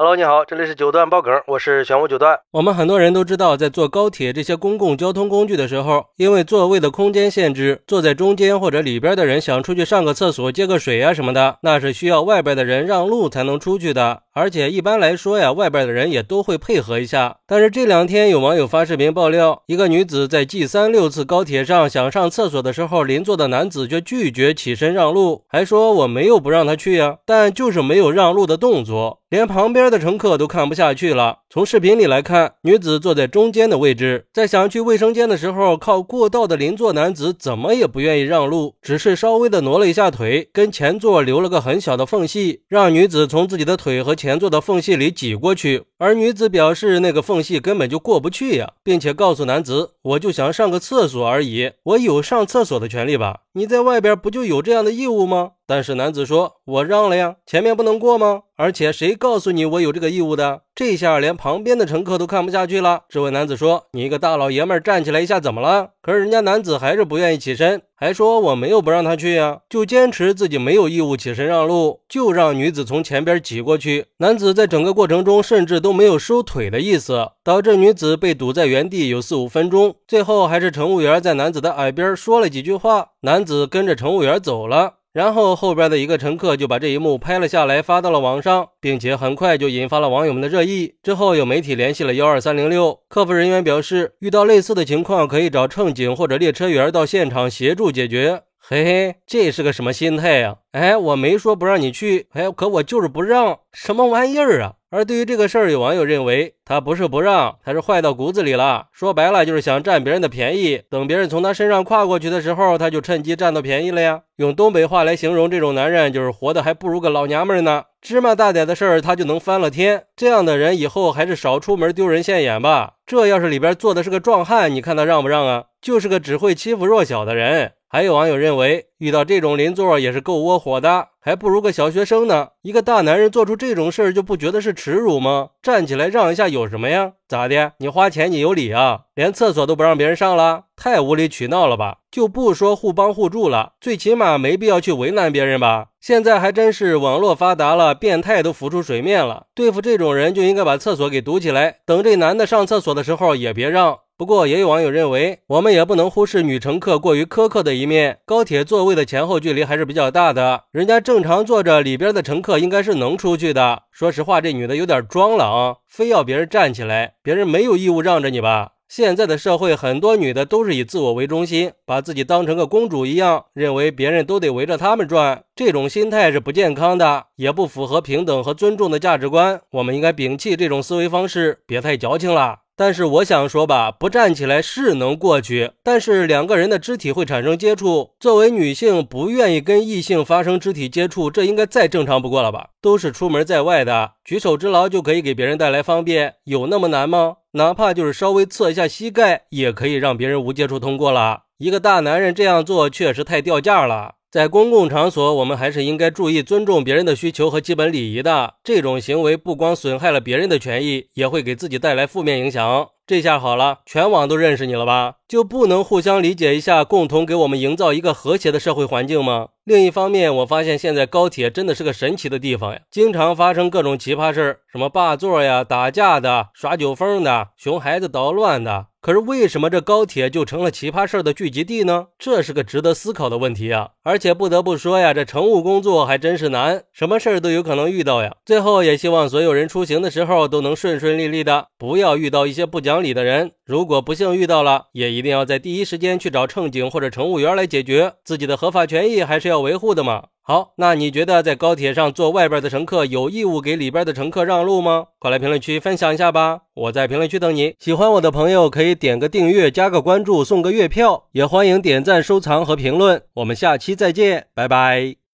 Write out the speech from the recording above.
Hello，你好，这里是九段爆梗，我是玄武九段。我们很多人都知道，在坐高铁这些公共交通工具的时候，因为座位的空间限制，坐在中间或者里边的人想出去上个厕所、接个水啊什么的，那是需要外边的人让路才能出去的。而且一般来说呀，外边的人也都会配合一下。但是这两天有网友发视频爆料，一个女子在 G 三六次高铁上想上厕所的时候，邻座的男子却拒绝起身让路，还说我没有不让他去呀，但就是没有让路的动作。连旁边的乘客都看不下去了。从视频里来看，女子坐在中间的位置，在想去卫生间的时候，靠过道的邻座男子怎么也不愿意让路，只是稍微的挪了一下腿，跟前座留了个很小的缝隙，让女子从自己的腿和前座的缝隙里挤过去。而女子表示，那个缝隙根本就过不去呀，并且告诉男子：“我就想上个厕所而已，我有上厕所的权利吧？你在外边不就有这样的义务吗？”但是男子说：“我让了呀，前面不能过吗？而且谁告诉你我有这个义务的？”这下连旁边的乘客都看不下去了，这位男子说：“你一个大老爷们站起来一下怎么了？”可是人家男子还是不愿意起身，还说：“我没有不让他去呀，就坚持自己没有义务起身让路，就让女子从前边挤过去。”男子在整个过程中甚至都没有收腿的意思，导致女子被堵在原地有四五分钟。最后还是乘务员在男子的耳边说了几句话，男子跟着乘务员走了。然后后边的一个乘客就把这一幕拍了下来，发到了网上，并且很快就引发了网友们的热议。之后有媒体联系了幺二三零六客服人员，表示遇到类似的情况可以找乘警或者列车员到现场协助解决。嘿嘿，这是个什么心态呀？哎，我没说不让你去，哎，可我就是不让，什么玩意儿啊？而对于这个事儿，有网友认为他不是不让，他是坏到骨子里了。说白了就是想占别人的便宜，等别人从他身上跨过去的时候，他就趁机占到便宜了呀。用东北话来形容这种男人，就是活的还不如个老娘们呢。芝麻大点的事儿他就能翻了天，这样的人以后还是少出门丢人现眼吧。这要是里边坐的是个壮汉，你看他让不让啊？就是个只会欺负弱小的人。还有网友认为，遇到这种邻座也是够窝火的，还不如个小学生呢。一个大男人做出这种事儿，就不觉得是耻辱吗？站起来让一下有什么呀？咋的？你花钱你有理啊？连厕所都不让别人上了，太无理取闹了吧？就不说互帮互助了，最起码没必要去为难别人吧？现在还真是网络发达了，变态都浮出水面了。对付这种人，就应该把厕所给堵起来，等这男的上厕所的时候也别让。不过，也有网友认为，我们也不能忽视女乘客过于苛刻的一面。高铁座位的前后距离还是比较大的，人家正常坐着，里边的乘客应该是能出去的。说实话，这女的有点装了啊，非要别人站起来，别人没有义务让着你吧？现在的社会，很多女的都是以自我为中心，把自己当成个公主一样，认为别人都得围着他们转，这种心态是不健康的，也不符合平等和尊重的价值观。我们应该摒弃这种思维方式，别太矫情了。但是我想说吧，不站起来是能过去，但是两个人的肢体会产生接触。作为女性，不愿意跟异性发生肢体接触，这应该再正常不过了吧？都是出门在外的，举手之劳就可以给别人带来方便，有那么难吗？哪怕就是稍微侧一下膝盖，也可以让别人无接触通过了。一个大男人这样做，确实太掉价了。在公共场所，我们还是应该注意尊重别人的需求和基本礼仪的。这种行为不光损害了别人的权益，也会给自己带来负面影响。这下好了，全网都认识你了吧？就不能互相理解一下，共同给我们营造一个和谐的社会环境吗？另一方面，我发现现在高铁真的是个神奇的地方呀，经常发生各种奇葩事儿，什么霸座呀、打架的、耍酒疯的、熊孩子捣乱的。可是为什么这高铁就成了奇葩事儿的聚集地呢？这是个值得思考的问题啊！而且不得不说呀，这乘务工作还真是难，什么事儿都有可能遇到呀。最后也希望所有人出行的时候都能顺顺利利的，不要遇到一些不讲里的人。如果不幸遇到了，也一定要在第一时间去找乘警或者乘务员来解决。自己的合法权益还是要维护的嘛。好，那你觉得在高铁上坐外边的乘客有义务给里边的乘客让路吗？快来评论区分享一下吧！我在评论区等你。喜欢我的朋友可以点个订阅、加个关注、送个月票，也欢迎点赞、收藏和评论。我们下期再见，拜拜。